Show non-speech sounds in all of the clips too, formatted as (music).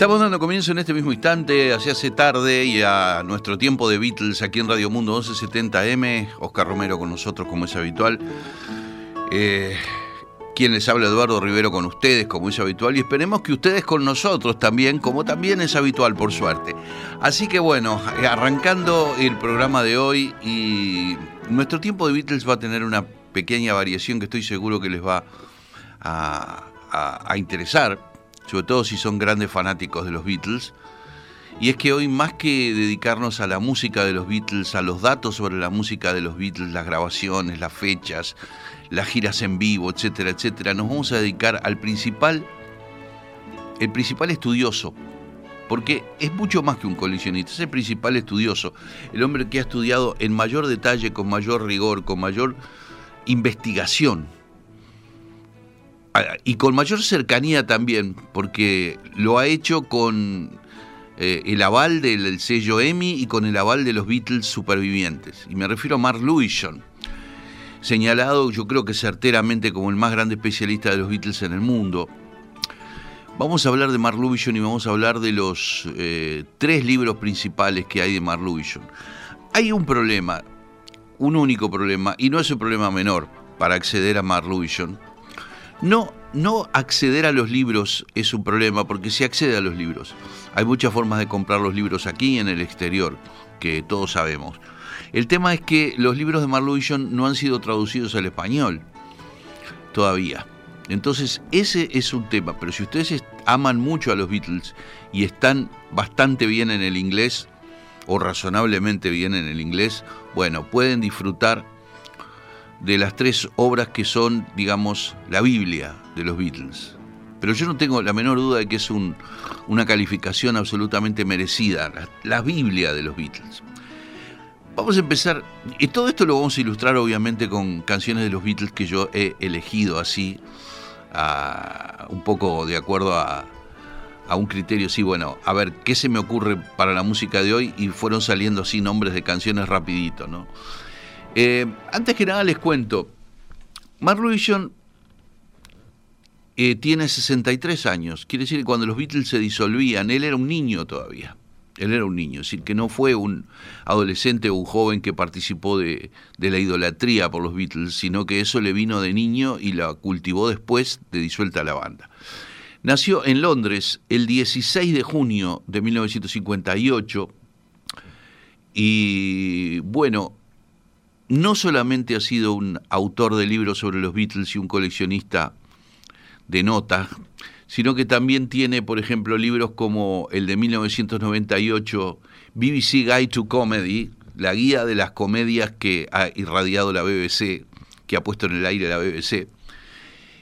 Estamos dando comienzo en este mismo instante, hacia hace tarde y a nuestro tiempo de Beatles aquí en Radio Mundo 1170M. Oscar Romero con nosotros, como es habitual. Eh, quien les habla Eduardo Rivero con ustedes, como es habitual, y esperemos que ustedes con nosotros también, como también es habitual, por suerte. Así que bueno, arrancando el programa de hoy, y nuestro tiempo de Beatles va a tener una pequeña variación que estoy seguro que les va a interesar sobre todo si son grandes fanáticos de los Beatles. Y es que hoy más que dedicarnos a la música de los Beatles, a los datos sobre la música de los Beatles, las grabaciones, las fechas, las giras en vivo, etcétera, etcétera, nos vamos a dedicar al principal, el principal estudioso, porque es mucho más que un coleccionista, es el principal estudioso, el hombre que ha estudiado en mayor detalle, con mayor rigor, con mayor investigación y con mayor cercanía también, porque lo ha hecho con eh, el aval del, sello EMI y con el aval de los Beatles supervivientes. Y me refiero a Mark Lewison, señalado yo creo que certeramente como el más grande especialista de los Beatles en el mundo. Vamos a hablar de Mark Lewison y vamos a hablar de los eh, tres libros principales que hay de Mark Lewison. Hay un problema, un único problema, y no es un problema menor para acceder a Mark Lewison no, no acceder a los libros es un problema, porque se accede a los libros. Hay muchas formas de comprar los libros aquí y en el exterior, que todos sabemos. El tema es que los libros de Marluvision no han sido traducidos al español todavía. Entonces, ese es un tema. Pero si ustedes aman mucho a los Beatles y están bastante bien en el inglés, o razonablemente bien en el inglés, bueno, pueden disfrutar de las tres obras que son, digamos, la Biblia de los Beatles. Pero yo no tengo la menor duda de que es una calificación absolutamente merecida, la, Biblia de los Beatles. Vamos a empezar, y todo esto lo vamos a ilustrar obviamente con canciones de los Beatles que yo he elegido así, un poco de acuerdo a, a un criterio, sí, bueno, a ver, ¿qué se me ocurre para la música de hoy? Y fueron saliendo así nombres de canciones rapidito, ¿no? Eh, antes que nada les cuento, Mark eh, tiene 63 años, quiere decir que cuando los Beatles se disolvían, él era un niño todavía. Él era un niño, es decir, que no fue un adolescente o un joven que participó de, de la idolatría por los Beatles, sino que eso le vino de niño y la cultivó después de disuelta la banda. Nació en Londres el 16 de junio de 1958 y bueno, no solamente ha sido un autor de libros sobre los Beatles y un coleccionista de notas, sino que también tiene, por ejemplo, libros como el de 1998, BBC Guide to Comedy, la guía de las comedias que ha irradiado la BBC, que ha puesto en el aire la BBC,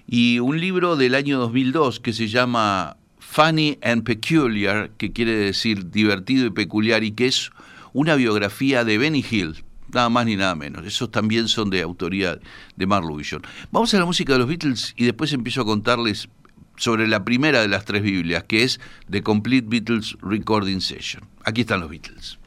y un libro del año 2002 que se llama Funny and Peculiar, que quiere decir divertido y peculiar, y que es una biografía de Benny Hill, nada más ni nada menos. Esos también son de autoría de Mark Lewison. Vamos a la música de los Beatles y después empiezo a contarles sobre la primera de las tres Biblias, que es The Complete Beatles Recording Session. Aquí están los Beatles.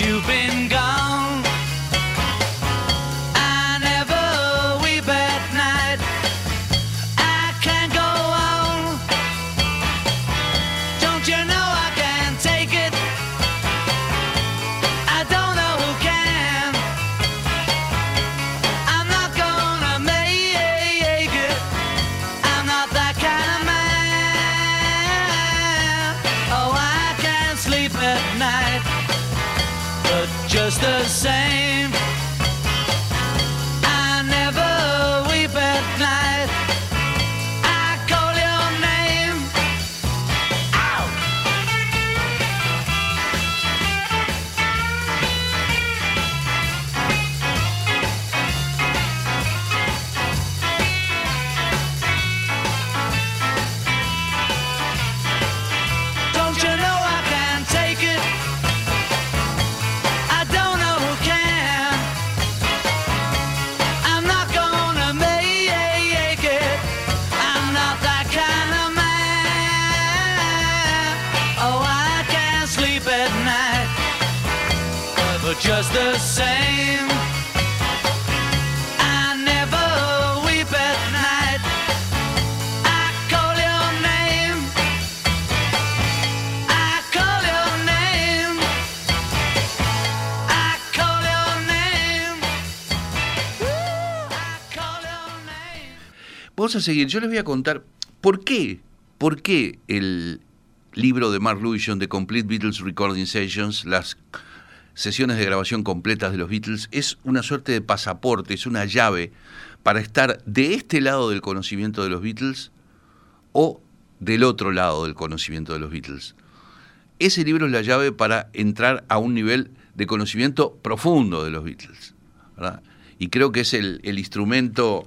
You've been gone. Vamos a seguir. Yo les voy a contar por qué, por qué el libro de Mark Lewison, The Complete Beatles Recording Sessions, las sesiones de grabación completas de los Beatles, es una suerte de pasaporte, es una llave para estar de este lado del conocimiento de los Beatles o del otro lado del conocimiento de los Beatles. Ese libro es la llave para entrar a un nivel de conocimiento profundo de los Beatles. Y creo que es el instrumento,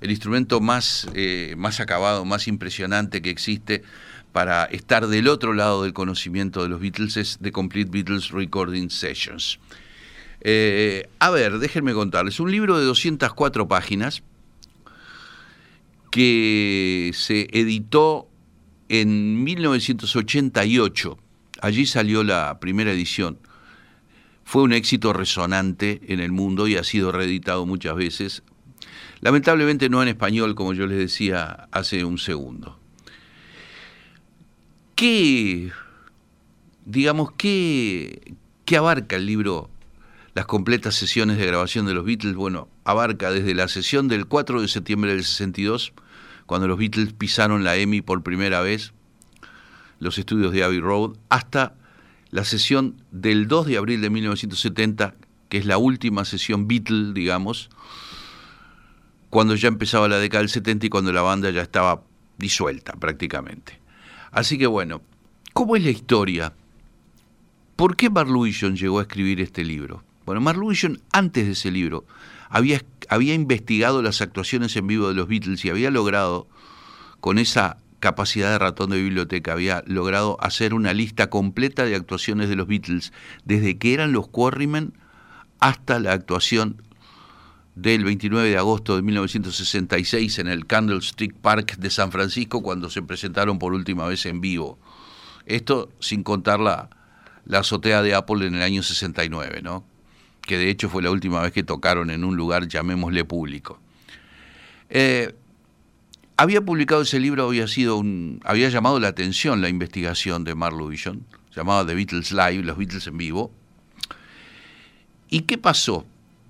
el instrumento más, eh, más acabado, más impresionante que existe para estar del otro lado del conocimiento de los Beatles, es The Complete Beatles Recording Sessions. Eh, a ver, déjenme contarles, un libro de 204 páginas que se editó en 1988. Allí salió la primera edición. Fue un éxito resonante en el mundo y ha sido reeditado muchas veces. Lamentablemente no en español, como yo les decía hace un segundo. ¿Qué, digamos, qué, qué abarca el libro las completas sesiones de grabación de los Beatles? Bueno, abarca desde la sesión del 4 de septiembre del 62, cuando los Beatles pisaron la EMI por primera vez, los estudios de Abbey Road, hasta la sesión del 2 de abril de 1970, que es la última sesión Beatle, digamos, cuando ya empezaba la década del 70 y cuando la banda ya estaba disuelta prácticamente. Así que bueno, ¿cómo es la historia? ¿Por qué Mark Lewison llegó a escribir este libro? Bueno, Mark Lewison antes de ese libro había, había investigado las actuaciones en vivo de los Beatles y había logrado, con esa capacidad de ratón de biblioteca, había logrado hacer una lista completa de actuaciones de los Beatles, desde que eran los Quarrymen hasta la actuación del 29 de agosto de 1966 en el Candlestick Park de San Francisco cuando se presentaron por última vez en vivo. Esto sin contar la, la azotea de Apple en el año 69, ¿no? que de hecho fue la última vez que tocaron en un lugar, llamémosle público. Eh, había publicado ese libro, había sido un, había llamado la atención la investigación de Mark Lewison, llamada The Beatles Live, los Beatles en vivo. ¿Y qué pasó?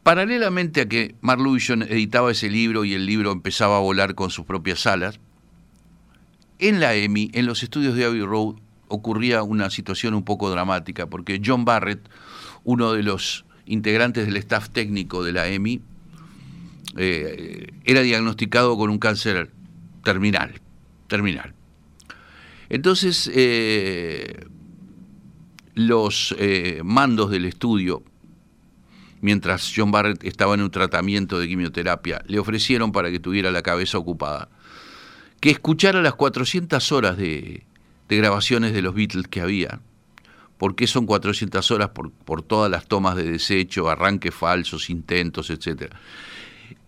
Paralelamente a que Mark Lewison editaba ese libro y el libro empezaba a volar con sus propias alas, en la EMI, en los estudios de Abbey Road, ocurría una situación un poco dramática, porque John Barrett, uno de los integrantes del staff técnico de la EMI, eh, era diagnosticado con un cáncer terminal. terminal. Entonces, eh, los eh, mandos del estudio, mientras John Barrett estaba en un tratamiento de quimioterapia, le ofrecieron para que tuviera la cabeza ocupada, que escuchara las 400 horas de, de grabaciones de los Beatles que había. ¿Por qué son 400 horas? Por, por todas las tomas de desecho, arranques falsos, intentos, etc.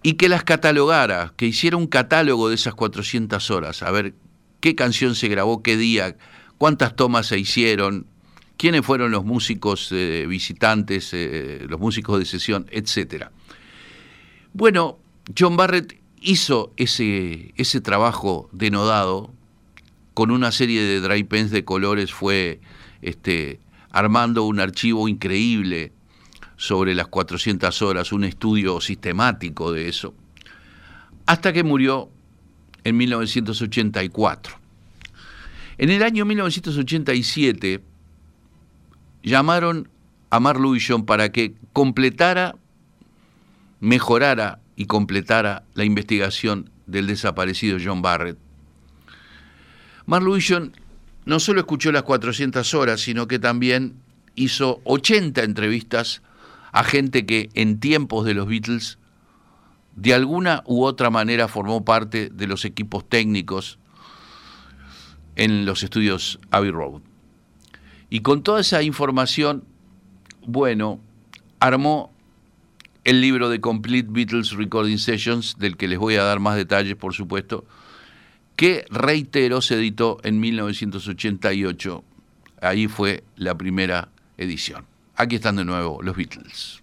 Y que las catalogara, que hiciera un catálogo de esas 400 horas, a ver qué canción se grabó, qué día, cuántas tomas se hicieron, quiénes fueron los músicos eh, visitantes, eh, los músicos de sesión, etc. Bueno, John Barrett hizo ese, ese trabajo denodado con una serie de dry pens de colores, fue este, armando un archivo increíble sobre las 400 horas, un estudio sistemático de eso, hasta que murió en 1984. En el año 1987 llamaron a Lewison para que completara, mejorara y completara la investigación del desaparecido John Barrett. Lewison no solo escuchó las 400 horas, sino que también hizo 80 entrevistas a gente que en tiempos de los Beatles de alguna u otra manera formó parte de los equipos técnicos en los estudios Abbey Road. Y con toda esa información, bueno, armó el libro de Complete Beatles Recording Sessions, del que les voy a dar más detalles, por supuesto, que, reitero, se editó en 1988. Ahí fue la primera edición. Aquí están de nuevo los Beatles.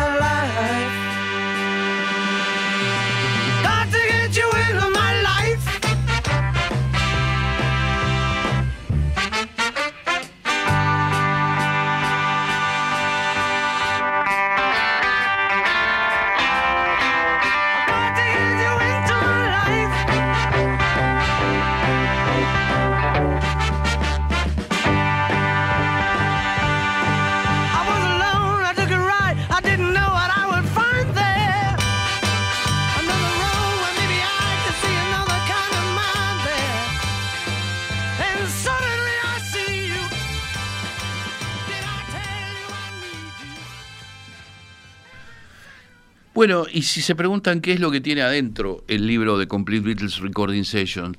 Bueno, y si se preguntan qué es lo que tiene adentro el libro de Complete Beatles Recording Session,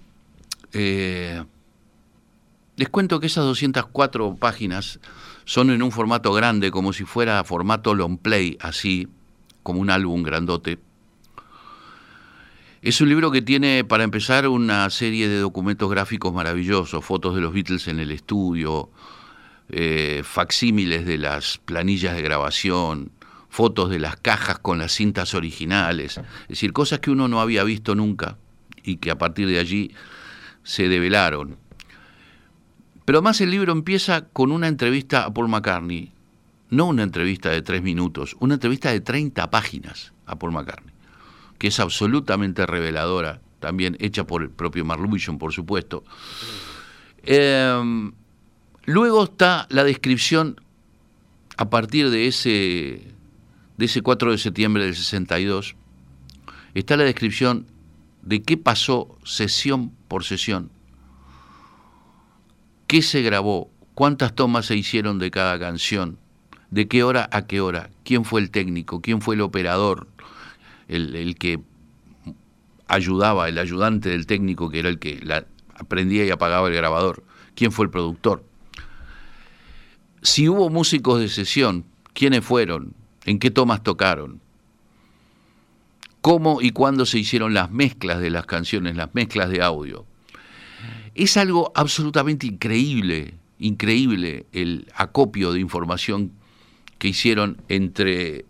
eh, les cuento que esas 204 páginas son en un formato grande, como si fuera formato long play, así, como un álbum grandote. Es un libro que tiene, para empezar, una serie de documentos gráficos maravillosos, fotos de los Beatles en el estudio, eh, facsímiles de las planillas de grabación, fotos de las cajas con las cintas originales, es decir, cosas que uno no había visto nunca y que a partir de allí se develaron. Pero además el libro empieza con una entrevista a Paul McCartney, no una entrevista de tres minutos, una entrevista de 30 páginas a Paul McCartney, que es absolutamente reveladora, también hecha por el propio Mark Lewison, por supuesto. Eh, luego está la descripción a partir de ese, de ese 4 de septiembre del 62, está la descripción de qué pasó sesión por sesión, qué se grabó, cuántas tomas se hicieron de cada canción, de qué hora a qué hora, quién fue el técnico, quién fue el operador, el, que ayudaba, el ayudante del técnico, que era el que la, aprendía y apagaba el grabador, quién fue el productor. Si hubo músicos de sesión, quiénes fueron, en qué tomas tocaron, cómo y cuándo se hicieron las mezclas de las canciones, las mezclas de audio. Es algo absolutamente increíble, increíble el acopio de información que hicieron entre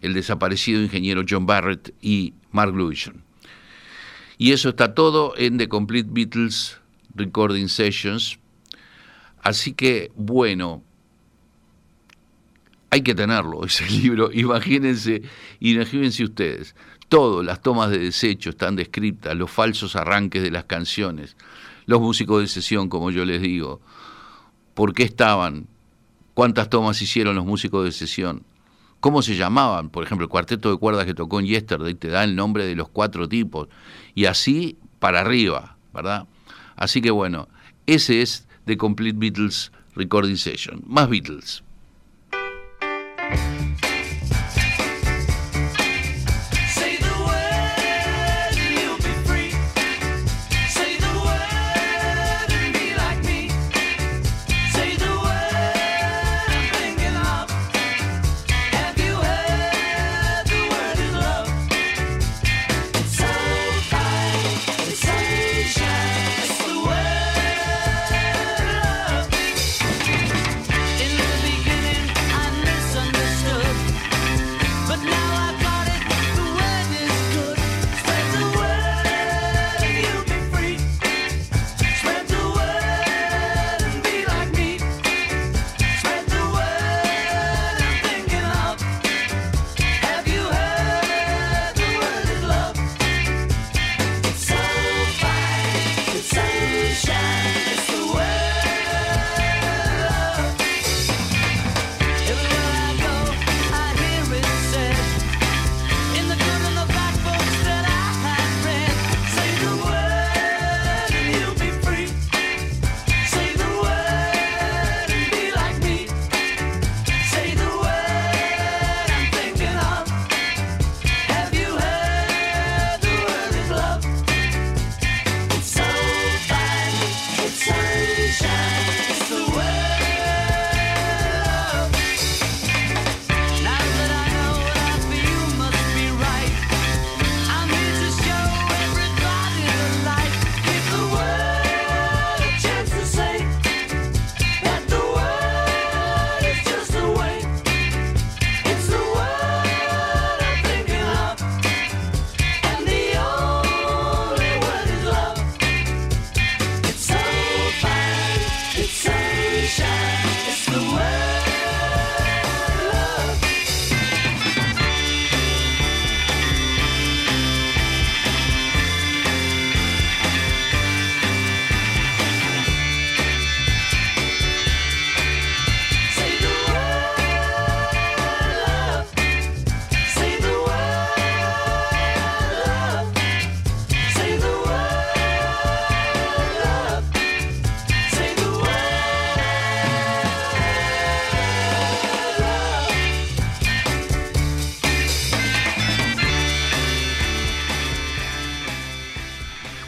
el desaparecido ingeniero John Barrett y Mark Lewison. Y eso está todo en The Complete Beatles Recording Sessions. Así que, bueno, hay que tenerlo, (laughs) ese libro. Imagínense, imagínense ustedes. Todo, las tomas de desecho están descritas, los falsos arranques de las canciones, los músicos de sesión, como yo les digo, por qué estaban, cuántas tomas hicieron los músicos de sesión, cómo se llamaban, por ejemplo, el cuarteto de cuerdas que tocó en Yesterday te da el nombre de los cuatro tipos, y así para arriba, ¿verdad? Así que bueno, ese es The Complete Beatles Recording Session. Más Beatles.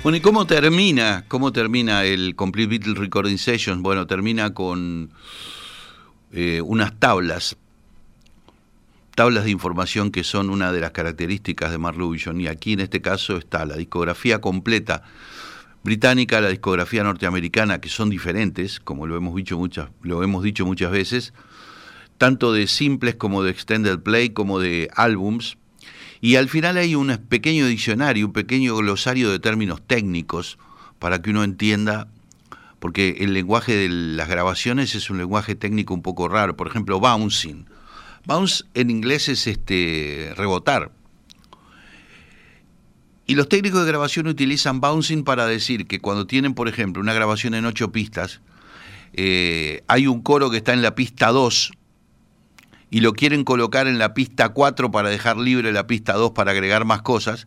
Bueno, ¿y cómo termina? ¿Cómo termina el Complete Beatles Recording Sessions? Bueno, termina con eh, unas tablas, tablas de información que son una de las características de Mark Lewison. Y aquí en este caso está la discografía completa británica, la discografía norteamericana, que son diferentes, como lo hemos dicho muchas, lo hemos dicho muchas veces, tanto de simples como de extended play, como de álbums y al final hay un pequeño diccionario, un pequeño glosario de términos técnicos para que uno entienda, porque el lenguaje de las grabaciones es un lenguaje técnico un poco raro. Por ejemplo, bouncing. Bounce en inglés es este rebotar. Y los técnicos de grabación utilizan bouncing para decir que cuando tienen, por ejemplo, una grabación en ocho pistas, eh, hay un coro que está en la pista 2 y lo quieren colocar en la pista 4 para dejar libre la pista 2 para agregar más cosas,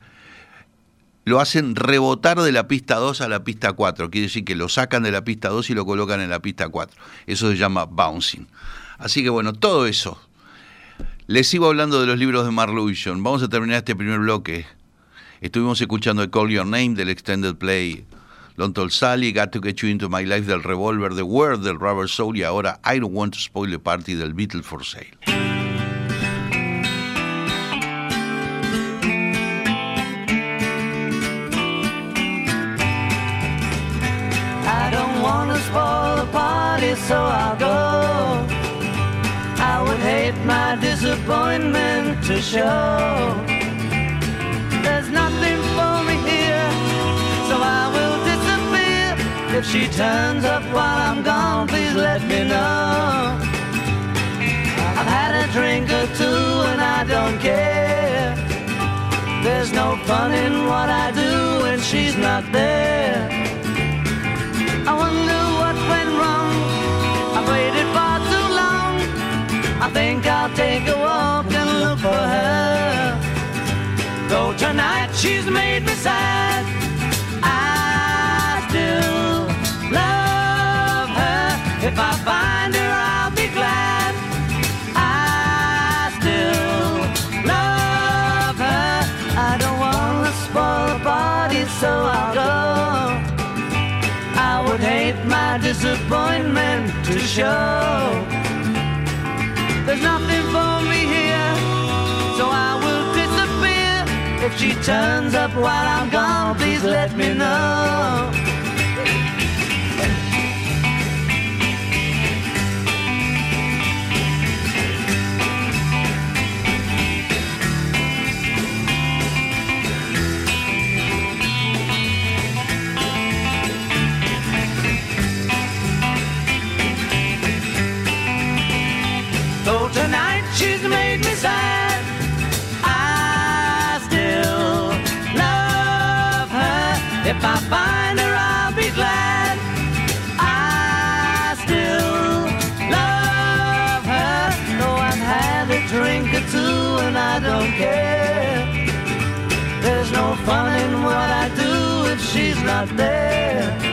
lo hacen rebotar de la pista 2 a la pista 4. Quiere decir que lo sacan de la pista 2 y lo colocan en la pista 4. Eso se llama bouncing. Así que bueno, todo eso. Les sigo hablando de los libros de Lewison. Vamos a terminar este primer bloque. Estuvimos escuchando el Call Your Name del Extended Play Don't Tell Sally, Got to Get You Into My Life del Revolver, The Word del Rubber Soul y ahora I Don't Want to Spoil the Party del Beatles for Sale. I don't wanna spoil the party, so I'll go. I would hate my disappointment to show. There's If she turns up while I'm gone, please let me know. I've had a drink or two and I don't care. There's no fun in what I do when she's not there. I wonder what went wrong. I've waited far too long. I think I'll take a walk and look for her. Though tonight she's made me sad, If I find her, I'll be glad. I still love her. I don't wanna spoil the party, so I'll go. I would hate my disappointment to show. There's nothing for me here, so I will disappear. If she turns up while I'm gone, please let me know. Made me sad, I still love her. If I find her, I'll be glad. I still love her. Though I've had a drink or two and I don't care. There's no fun in what I do if she's not there.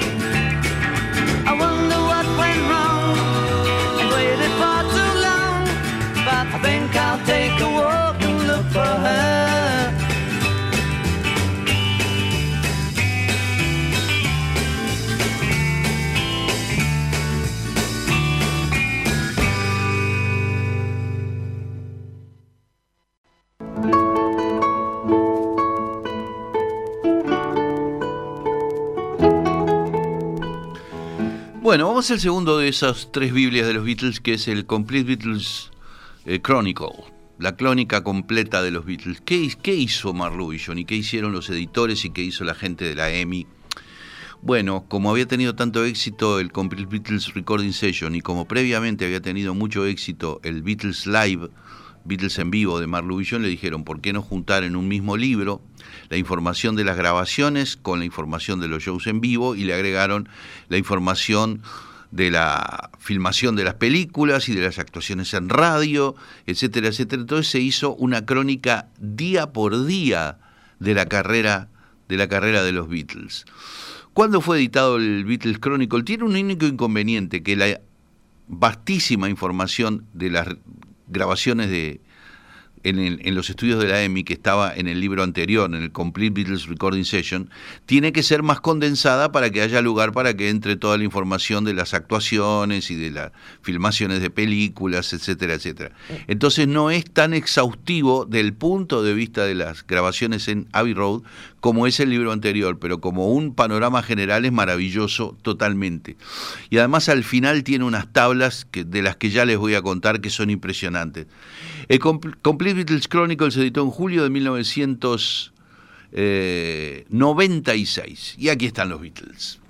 Bueno, vamos al segundo de esas tres Biblias de los Beatles, que es el Complete Beatles eh, Chronicle, la crónica completa de los Beatles. ¿Qué, qué hizo Marluvision y qué hicieron los editores y qué hizo la gente de la EMI? Bueno, como había tenido tanto éxito el Complete Beatles Recording Session y como previamente había tenido mucho éxito el Beatles Live, Beatles en vivo de Marluvision, le dijeron, ¿por qué no juntar en un mismo libro la información de las grabaciones con la información de los shows en vivo y le agregaron la información de la filmación de las películas y de las actuaciones en radio, etcétera, etcétera. Entonces se hizo una crónica día por día de la carrera de la carrera de los Beatles. ¿Cuándo fue editado el Beatles Chronicle? Tiene un único inconveniente, que la vastísima información de las grabaciones de, en, el, en, los estudios de la EMI, que estaba en el libro anterior, en el Complete Beatles Recording Session, tiene que ser más condensada para que haya lugar para que entre toda la información de las actuaciones y de las filmaciones de películas, etcétera, etcétera. Entonces no es tan exhaustivo del punto de vista de las grabaciones en Abbey Road como es el libro anterior, pero como un panorama general es maravilloso totalmente. Y además al final tiene unas tablas que, de las que ya les voy a contar que son impresionantes. Complete Beatles Chronicle se editó en julio de 1996 y aquí están los Beatles.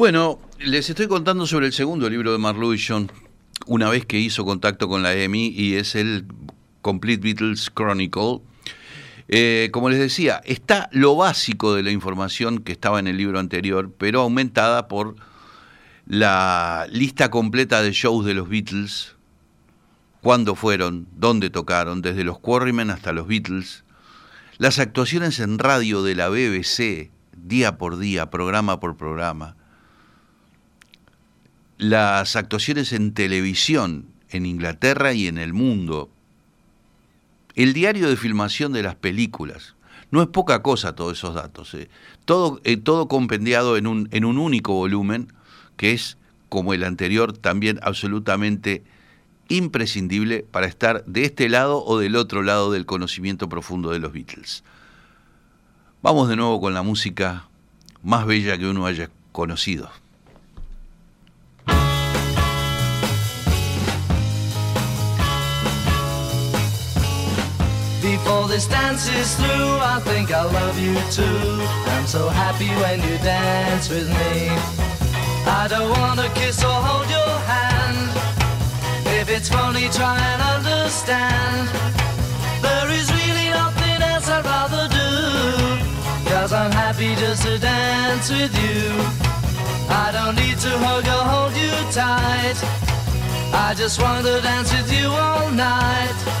Bueno, les estoy contando sobre el segundo libro de Marluison, una vez que hizo contacto con la EMI, y es el Complete Beatles Chronicle. Eh, como les decía, está lo básico de la información que estaba en el libro anterior, pero aumentada por la lista completa de shows de los Beatles, cuándo fueron, dónde tocaron, desde los Quarrymen hasta los Beatles, las actuaciones en radio de la BBC, día por día, programa por programa, las actuaciones en televisión en Inglaterra y en el mundo, el diario de filmación de las películas. No es poca cosa todos esos datos. eh. Todo, eh, todo compendiado en un, en un único volumen, que es, como el anterior, también absolutamente imprescindible para estar de este lado o del otro lado del conocimiento profundo de los Beatles. Vamos de nuevo con la música más bella que uno haya conocido. Before this dance is through, I think I love you too. I'm so happy when you dance with me. I don't wanna kiss or hold your hand. If it's funny, try and understand. There is really nothing else I'd rather do. Cause I'm happy just to dance with you. I don't need to hug or hold you tight. I just want to dance with you all night.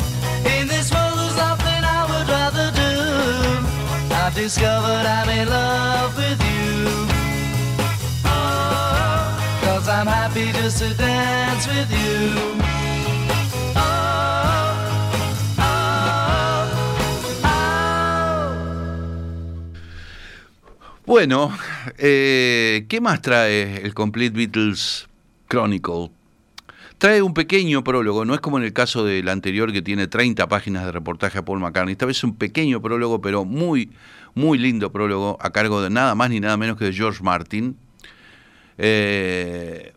there's nothing I would rather do. I've discovered I'm in love with you. Cause I'm happy just to dance with you. Bueno, eh, ¿qué más trae el Complete Beatles Chronicle? Trae un pequeño prólogo, no es como en el caso del anterior que tiene 30 páginas de reportaje a Paul McCartney. Esta vez es un pequeño prólogo, pero muy, muy lindo prólogo, a cargo de nada más ni nada menos que de George Martin. Eh,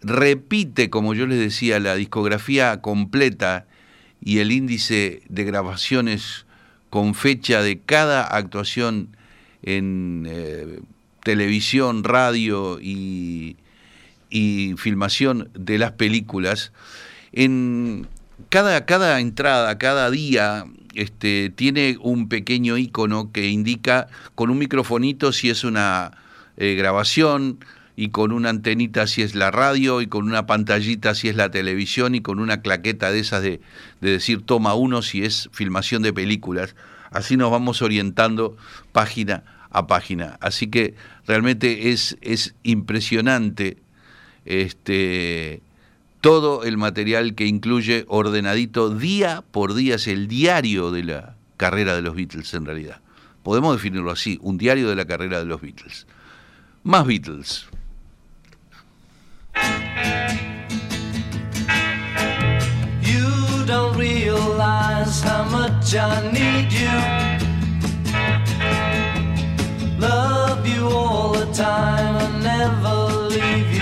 repite, como yo les decía, la discografía completa y el índice de grabaciones con fecha de cada actuación en eh, televisión, radio y, y filmación de las películas, en cada, cada entrada, cada día, este, tiene un pequeño icono que indica con un microfonito si es una eh, grabación y con una antenita si es la radio y con una pantallita si es la televisión y con una claqueta de esas de, de decir toma uno si es filmación de películas. Así nos vamos orientando página a página. Así que realmente es, es impresionante este, todo el material que incluye ordenadito día por día, es el diario de la carrera de los Beatles en realidad. Podemos definirlo así, un diario de la carrera de los Beatles. Más Beatles. You don't realize how much I need you. Love you all the time and never leave you.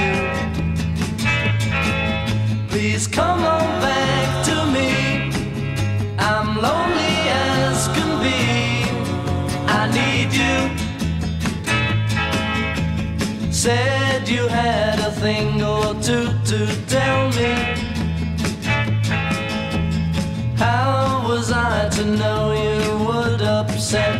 Please come on back to me. I'm lonely as can be. I need you. Said you had a thing or two to tell me. How was I to know you would upset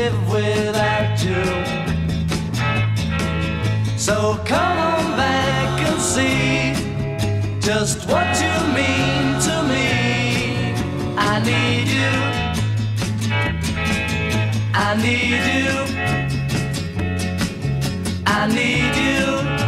live without you. So come on back and see just what you mean to me. I need you. I need you. I need you.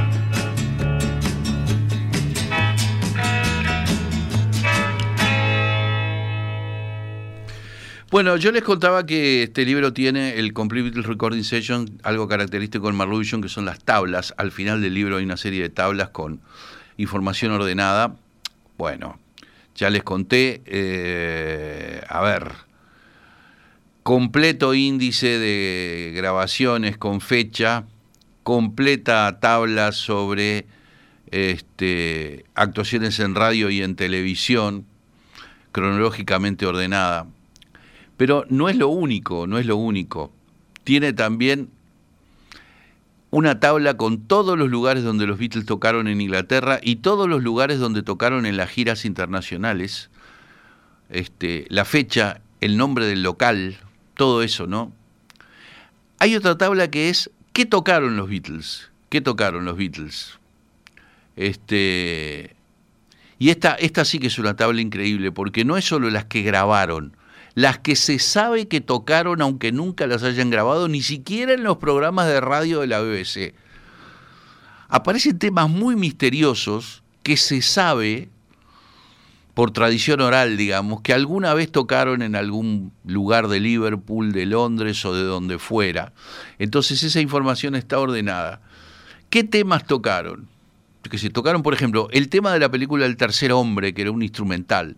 Bueno, yo les contaba que este libro tiene el Complete Recording Session, algo característico en Marluvision, que son las tablas. Al final del libro hay una serie de tablas con información ordenada. Bueno, ya les conté, eh, a ver, completo índice de grabaciones con fecha, completa tabla sobre este, actuaciones en radio y en televisión, cronológicamente ordenada. Pero no es lo único, no es lo único. Tiene también una tabla con todos los lugares donde los Beatles tocaron en Inglaterra y todos los lugares donde tocaron en las giras internacionales. Este, la fecha, el nombre del local, todo eso, ¿no? Hay otra tabla que es ¿qué tocaron los Beatles? ¿Qué tocaron los Beatles? Este, y esta, esta sí que es una tabla increíble, porque no es solo las que grabaron, las que se sabe que tocaron aunque nunca las hayan grabado, ni siquiera en los programas de radio de la BBC. Aparecen temas muy misteriosos que se sabe, por tradición oral, digamos, que alguna vez tocaron en algún lugar de Liverpool, de Londres o de donde fuera. Entonces esa información está ordenada. ¿Qué temas tocaron? Que se tocaron, por ejemplo, el tema de la película El tercer hombre, que era un instrumental.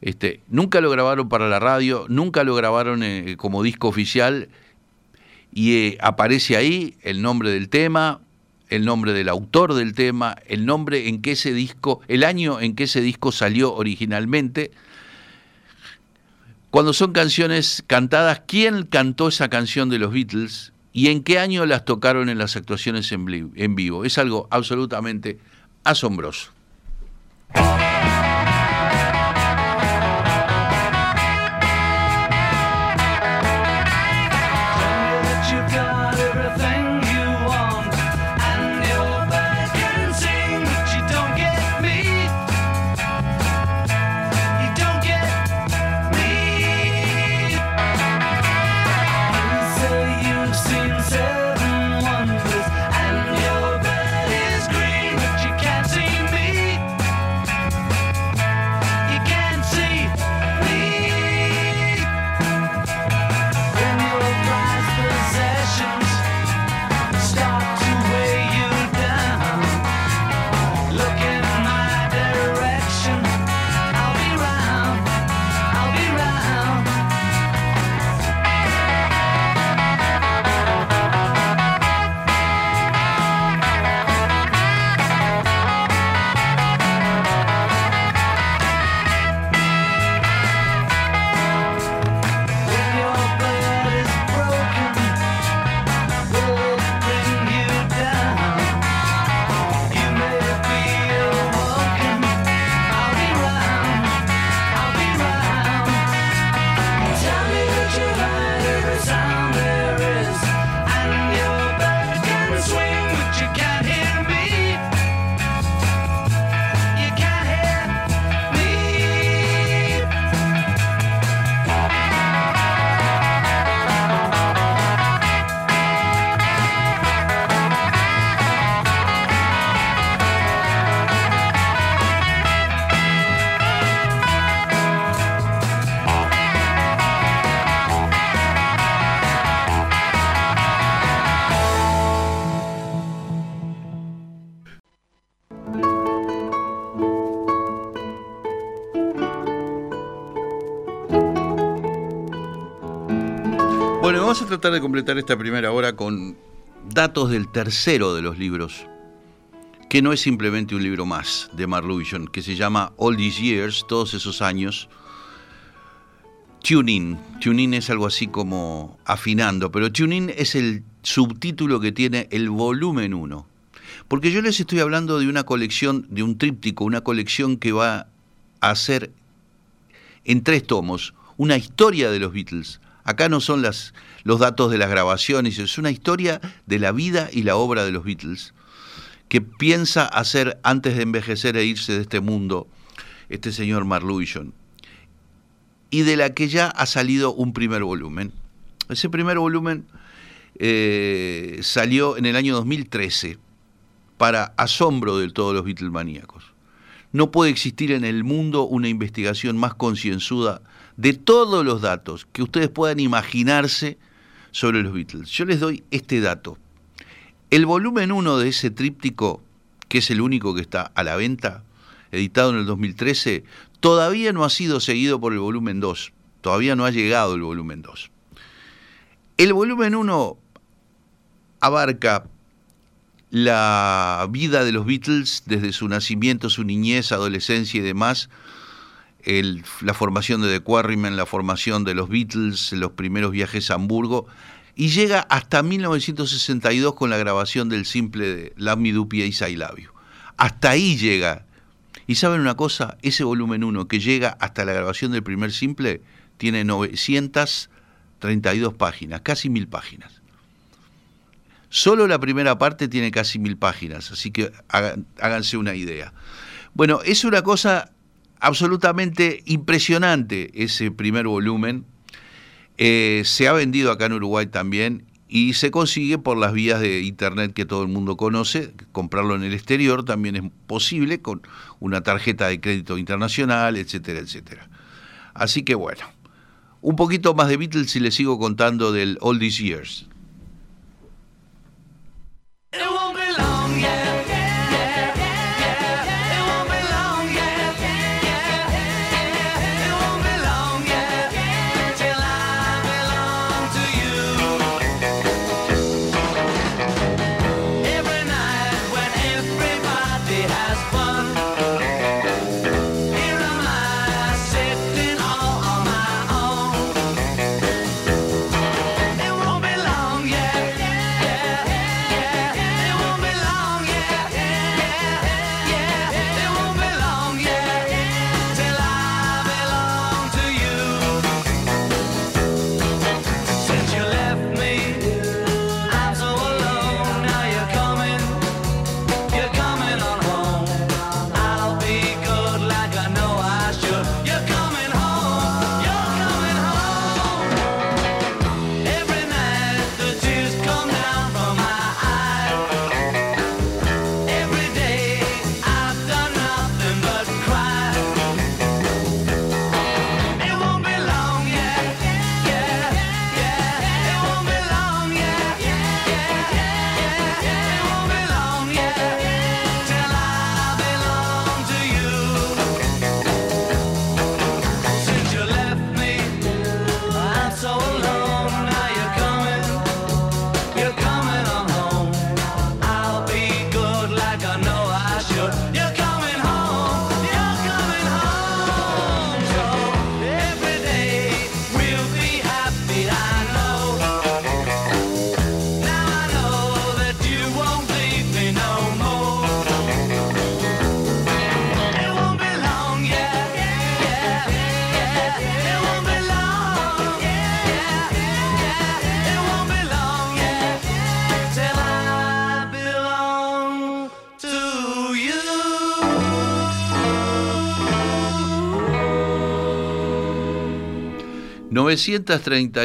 Este, nunca lo grabaron para la radio, nunca lo grabaron eh, como disco oficial y eh, aparece ahí el nombre del tema, el nombre del autor del tema, el nombre en que ese disco, el año en que ese disco salió originalmente. Cuando son canciones cantadas, ¿quién cantó esa canción de los Beatles y en qué año las tocaron en las actuaciones en vivo? Es algo absolutamente asombroso. Tratar de completar esta primera hora con datos del tercero de los libros, que no es simplemente un libro más de Marluvision, que se llama All These Years, todos esos años. Tuning. Tuning es algo así como afinando, pero Tuning es el subtítulo que tiene el volumen 1. Porque yo les estoy hablando de una colección, de un tríptico, una colección que va a ser en tres tomos, una historia de los Beatles. Acá no son las, los datos de las grabaciones, es una historia de la vida y la obra de los Beatles, que piensa hacer antes de envejecer e irse de este mundo este señor Marluison, y de la que ya ha salido un primer volumen. Ese primer volumen eh, salió en el año 2013, para asombro de todos los Beatlemaníacos. No puede existir en el mundo una investigación más concienzuda de todos los datos que ustedes puedan imaginarse sobre los Beatles. Yo les doy este dato. El volumen 1 de ese tríptico, que es el único que está a la venta, editado en el 2013, todavía no ha sido seguido por el volumen 2. Todavía no ha llegado el volumen 2. El volumen 1 abarca la vida de los Beatles desde su nacimiento, su niñez, adolescencia y demás, la formación de The Quarrymen, la formación de los Beatles, los primeros viajes a Hamburgo, y llega hasta 1962 con la grabación del simple de Love Me Do I. Hasta ahí llega. Y saben una cosa, ese volumen 1 que llega hasta la grabación del primer simple tiene 932 páginas, casi mil páginas. Solo la primera parte tiene casi mil páginas, así que háganse una idea. Bueno, es una cosa absolutamente impresionante ese primer volumen. Eh, se ha vendido acá en Uruguay también y se consigue por las vías de internet que todo el mundo conoce. Comprarlo en el exterior también es posible con una tarjeta de crédito internacional, etcétera, etcétera. Así que bueno, un poquito más de Beatles y les sigo contando del All These Years.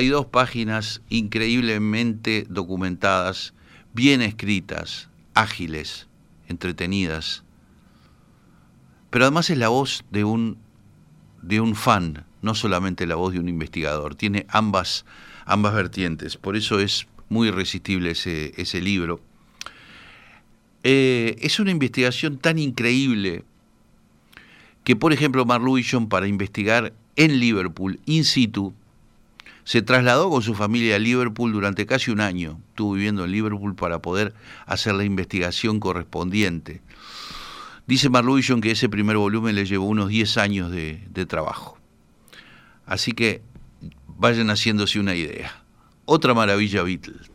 Dos páginas increíblemente documentadas, bien escritas, ágiles, entretenidas. Pero además es la voz de un, de un fan, no solamente la voz de un investigador. Tiene ambas, ambas vertientes. Por eso es muy irresistible ese, ese libro. Eh, es una investigación tan increíble que, por ejemplo, Marluison, para investigar en Liverpool, in situ, Se trasladó con su familia a Liverpool durante casi un año. Estuvo viviendo en Liverpool para poder hacer la investigación correspondiente. Dice Marlusion que ese primer volumen le llevó unos 10 años de, de trabajo. Así que vayan haciéndose una idea. Otra maravilla Beatles.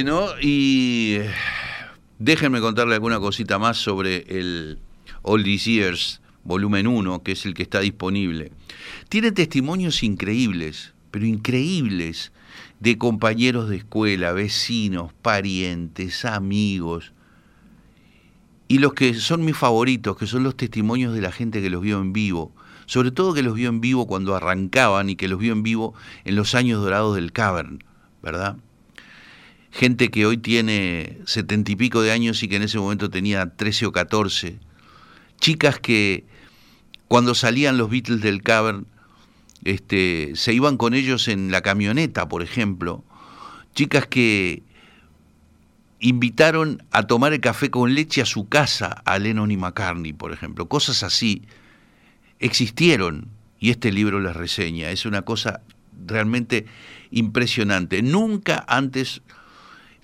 Bueno, y eh, déjenme contarle alguna cosita más sobre el All These Years, volumen 1, que es el que está disponible. Tiene testimonios increíbles, pero increíbles, de compañeros de escuela, vecinos, parientes, amigos. Y los que son mis favoritos, que son los testimonios de la gente que los vio en vivo, sobre todo que los vio en vivo cuando arrancaban y que los vio en vivo en los años dorados del Cavern, ¿verdad? Gente que hoy tiene setenta y pico de años y que en ese momento tenía 13 o 14, chicas que cuando salían los Beatles del Cavern, este, se iban con ellos en la camioneta, por ejemplo, chicas que invitaron a tomar el café con leche a su casa a Lennon y McCartney, por ejemplo, cosas así existieron y este libro las reseña, es una cosa realmente impresionante. Nunca antes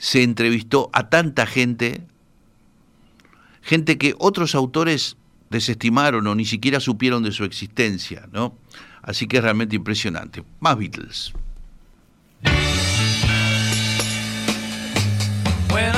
se entrevistó a tanta gente, gente que otros autores desestimaron o ni siquiera supieron de su existencia, ¿no? Así que es realmente impresionante. Más Beatles. When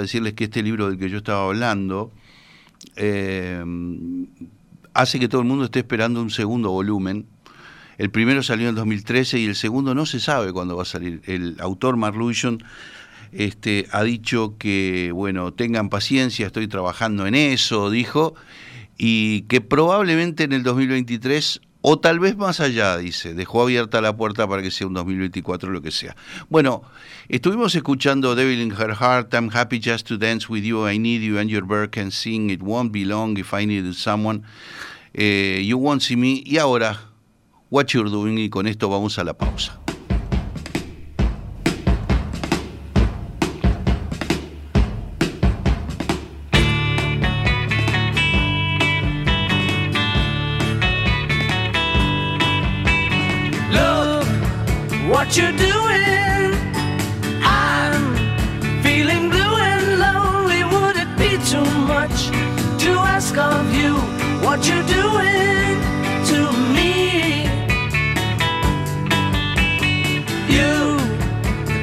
decirles que este libro del que yo estaba hablando eh, hace que todo el mundo esté esperando un segundo volumen. El primero salió en 2013 y el segundo no se sabe cuándo va a salir. El autor Mark Lewison este, ha dicho que, bueno, tengan paciencia, estoy trabajando en eso, dijo, y que probablemente en el 2023 o tal vez más allá, dice, dejó abierta la puerta para que sea un 2024 lo que sea. Bueno, estuvimos escuchando Devil in Her Heart, I'm happy just to dance with you, I need you and your bird can sing, it won't be long if I need someone, eh, you won't see me, y ahora, what you're doing, y con esto vamos a la pausa. You're doing to me? You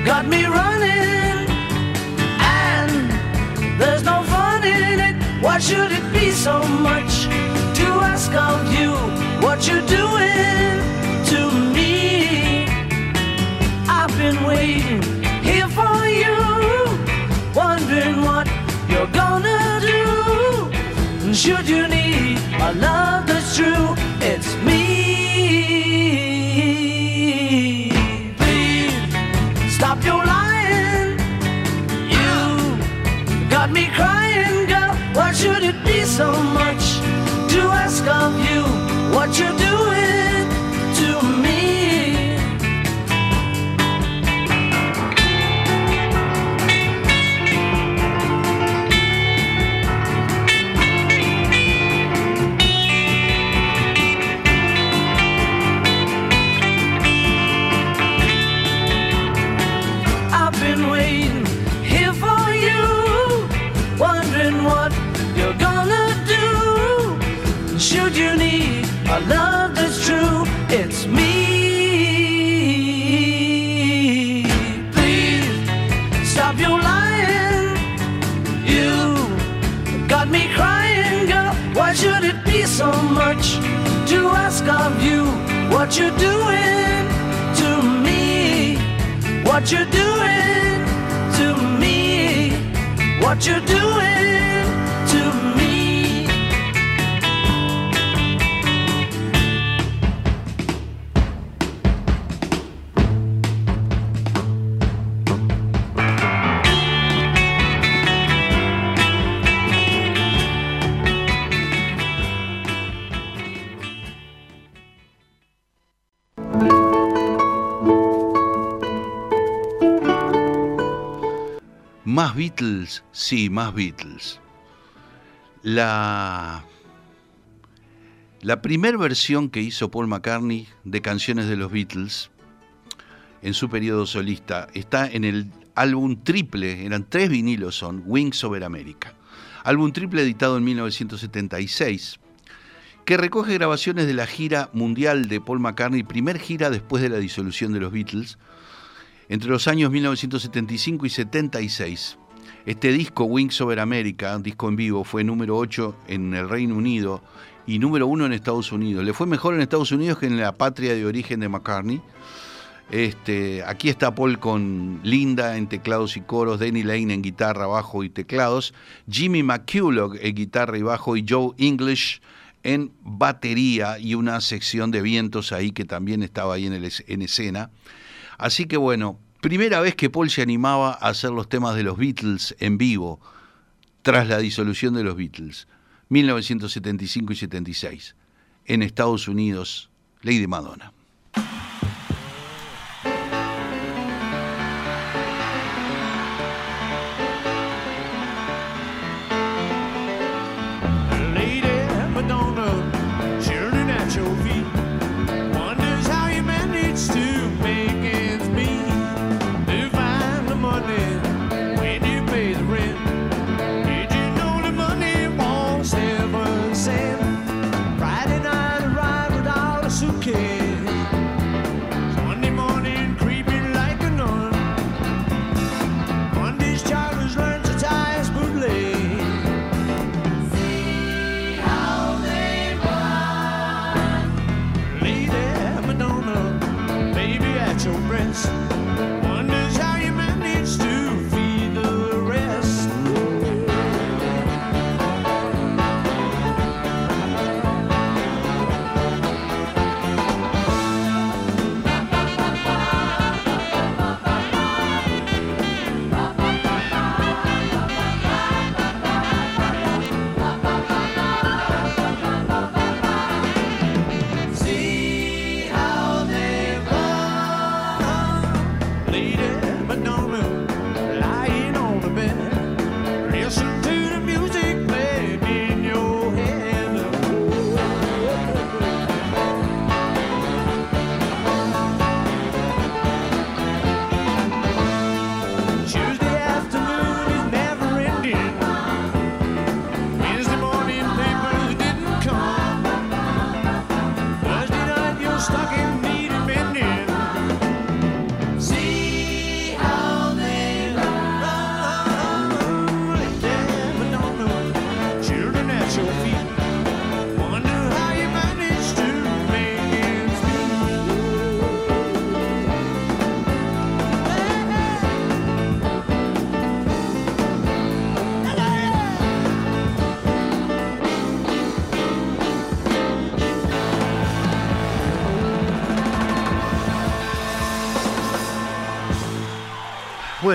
got me running, and there's no fun in it. Should it be so much to ask of you what you're doing to me? I've been waiting Should you need a love that's true, it's me. Please stop your lying. You got me crying, girl. Why should it be so much of you what you're doing to me? What you're doing to me? What you're doing ¿Más Beatles? Sí, más Beatles. La, la primera versión que hizo Paul McCartney de canciones de los Beatles en su periodo solista está en el álbum triple, eran tres vinilos son, Wings Over America. Álbum triple editado en 1976, que recoge grabaciones de la gira mundial de Paul McCartney, primer gira después de la disolución de los Beatles, entre los años 1975 y 76. Este disco, Wings Over America, un disco en vivo, fue número 8 en el Reino Unido y número 1 en Estados Unidos. Le fue mejor en Estados Unidos que en la patria de origen de McCartney. Este, aquí está Paul con Linda en teclados y coros, Danny Lane en guitarra, bajo y teclados, Jimmy McCulloch en guitarra y bajo y Joe English en batería y una sección de vientos ahí que también estaba ahí en, en escena. Así que bueno, primera vez que Paul se animaba a hacer los temas de los Beatles en vivo, tras la disolución de los Beatles, 1975 y 76, en Estados Unidos, Lady Madonna.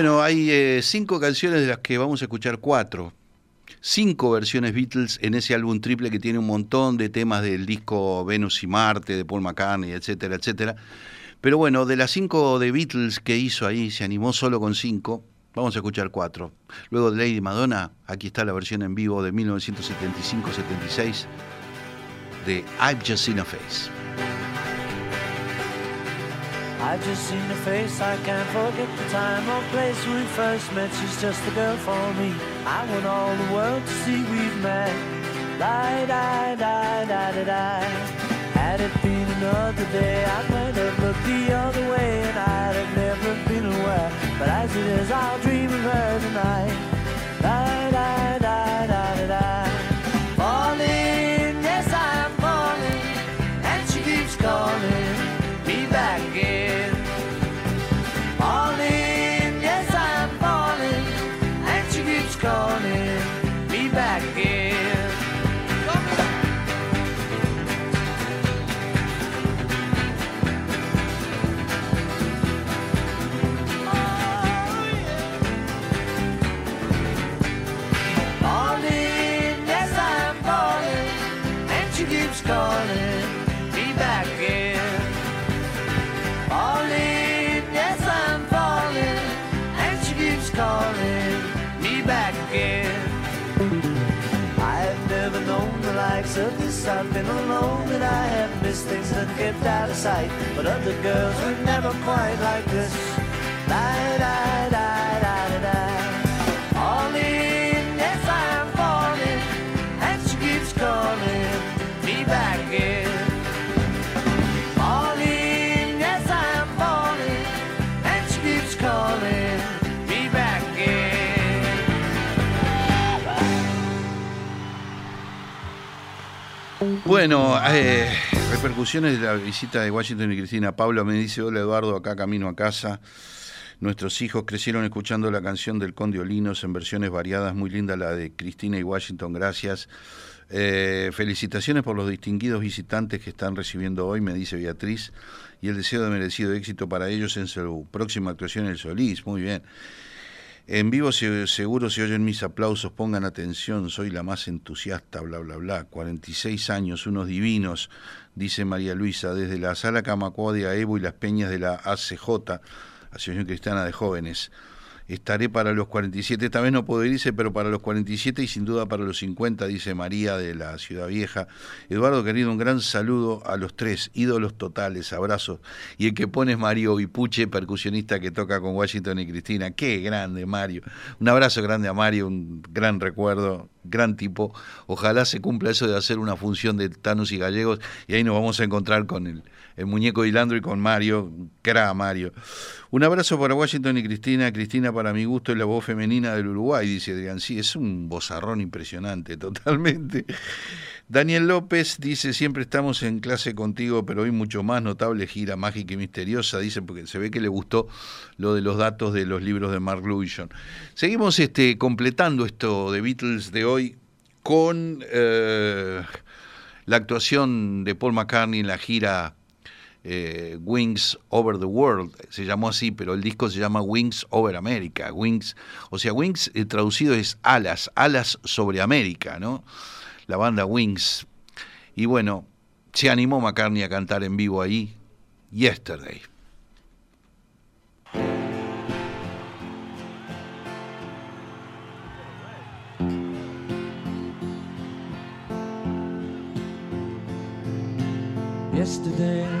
Bueno, hay eh, cinco canciones de las que vamos a escuchar cuatro. Cinco versiones Beatles en ese álbum triple que tiene un montón de temas del disco Venus y Marte, de Paul McCartney, etcétera, etcétera. Pero bueno, de las cinco de Beatles que hizo ahí, se animó solo con cinco. Vamos a escuchar cuatro. Luego de Lady Madonna, aquí está la versión en vivo de 1975-76 de I've Just Seen a Face. I just seen her face, I can't forget the time or place we first met. She's just the girl for me. I want all the world to see we've met. Die, die, die, die, die, die. Had it been another day, I might have looked the other way and I'd have never been aware. But as it is, I'll dream of her tonight. Things that kept out of sight. But other girls were never quite like this. Die, die, die, die, die. Falling, yes, I'm falling, and she keeps calling me back in. Falling, yes, I'm falling, and she keeps calling me back in. Bueno, eh, repercusiones de la visita de Washington y Cristina. Pablo me dice, hola Eduardo, acá camino a casa. Nuestros hijos crecieron escuchando la canción del Conde Olinos en versiones variadas, muy linda la de Cristina y Washington, gracias. Eh, felicitaciones por los distinguidos visitantes que están recibiendo hoy, me dice Beatriz, y el deseo de merecido éxito para ellos en su próxima actuación en el Solís, muy bien. En vivo se- seguro se oyen mis aplausos, pongan atención, soy la más entusiasta, bla, bla, bla. 46 años, unos divinos, dice María Luisa, desde la sala Camacuá de Aevo y las peñas de la ACJ, Asociación Cristiana de Jóvenes. Estaré para los 47, esta vez no puedo irse, pero para los 47 y sin duda para los 50, dice María de la Ciudad Vieja. Eduardo, querido, un gran saludo a los tres, ídolos totales, abrazos. Y el que pone es Mario Vipuche, percusionista que toca con Washington y Cristina. Qué grande, Mario. Un abrazo grande a Mario, un gran recuerdo, gran tipo. Ojalá se cumpla eso de hacer una función de Tanos y Gallegos y ahí nos vamos a encontrar con el, el muñeco de Hilandro y con Mario, cra Mario. Un abrazo para Washington y Cristina. Cristina, para mi gusto, es la voz femenina del Uruguay, dice Adrián. Sí, es un bozarrón impresionante, totalmente. Daniel López dice, siempre estamos en clase contigo, pero hoy mucho más notable gira mágica y misteriosa, dice, porque se ve que le gustó lo de los datos de los libros de Mark Lewison. Seguimos este, completando esto de Beatles de hoy con eh, la actuación de Paul McCartney en la gira eh, Wings Over the World, se llamó así, pero el disco se llama Wings Over America. Wings, o sea, Wings eh, traducido es alas, alas sobre América, ¿no? La banda Wings. Y bueno, se animó McCartney a cantar en vivo ahí, Yesterday. yesterday.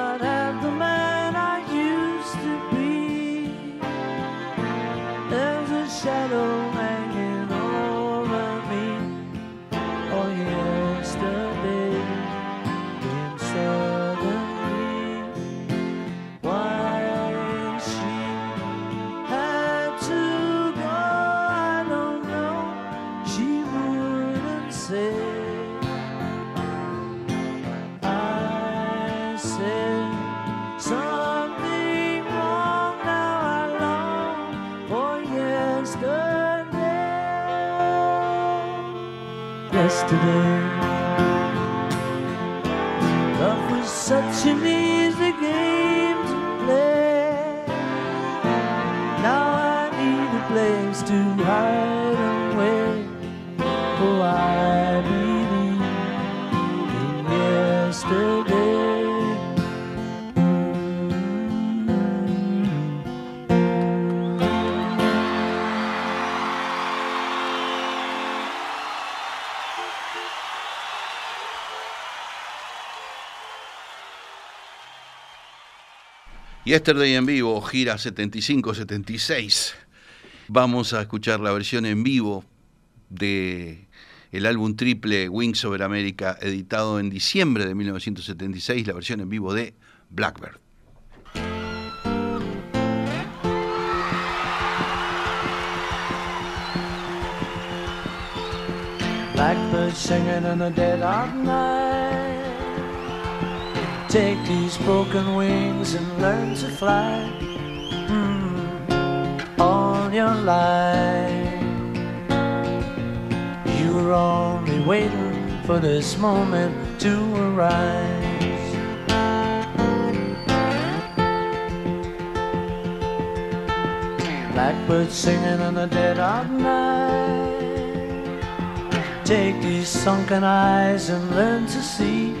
Yesterday, Yesterday en vivo, gira 75-76. Vamos a escuchar la versión en vivo de álbum triple Wings Over America, editado en diciembre de 1976, la versión en vivo de Blackbird. Blackbird singing dead night. Take these broken wings and learn to fly mm, all your life. You were only waiting for this moment to arise. Blackbird singing in the dead of night. Take these sunken eyes and learn to see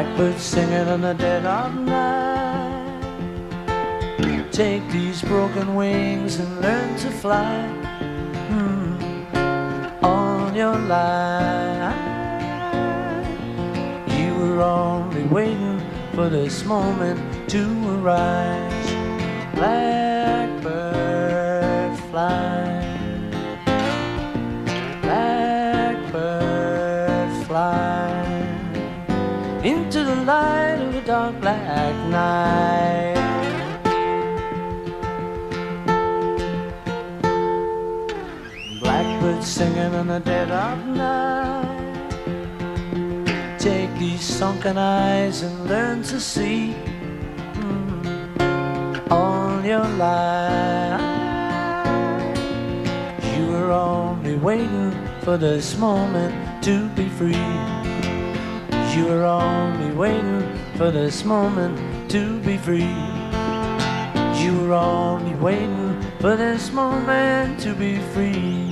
Blackbird singing in the dead of night. Take these broken wings and learn to fly mm, on your life. You were only waiting for this moment to arise. Blackbird fly. Light of a dark black night. Blackbird singing in the dead of night. Take these sunken eyes and learn to see mm, all your life. You were only waiting for this moment to be free. You were only waiting for this moment to be free. You were only waiting for this moment to be free.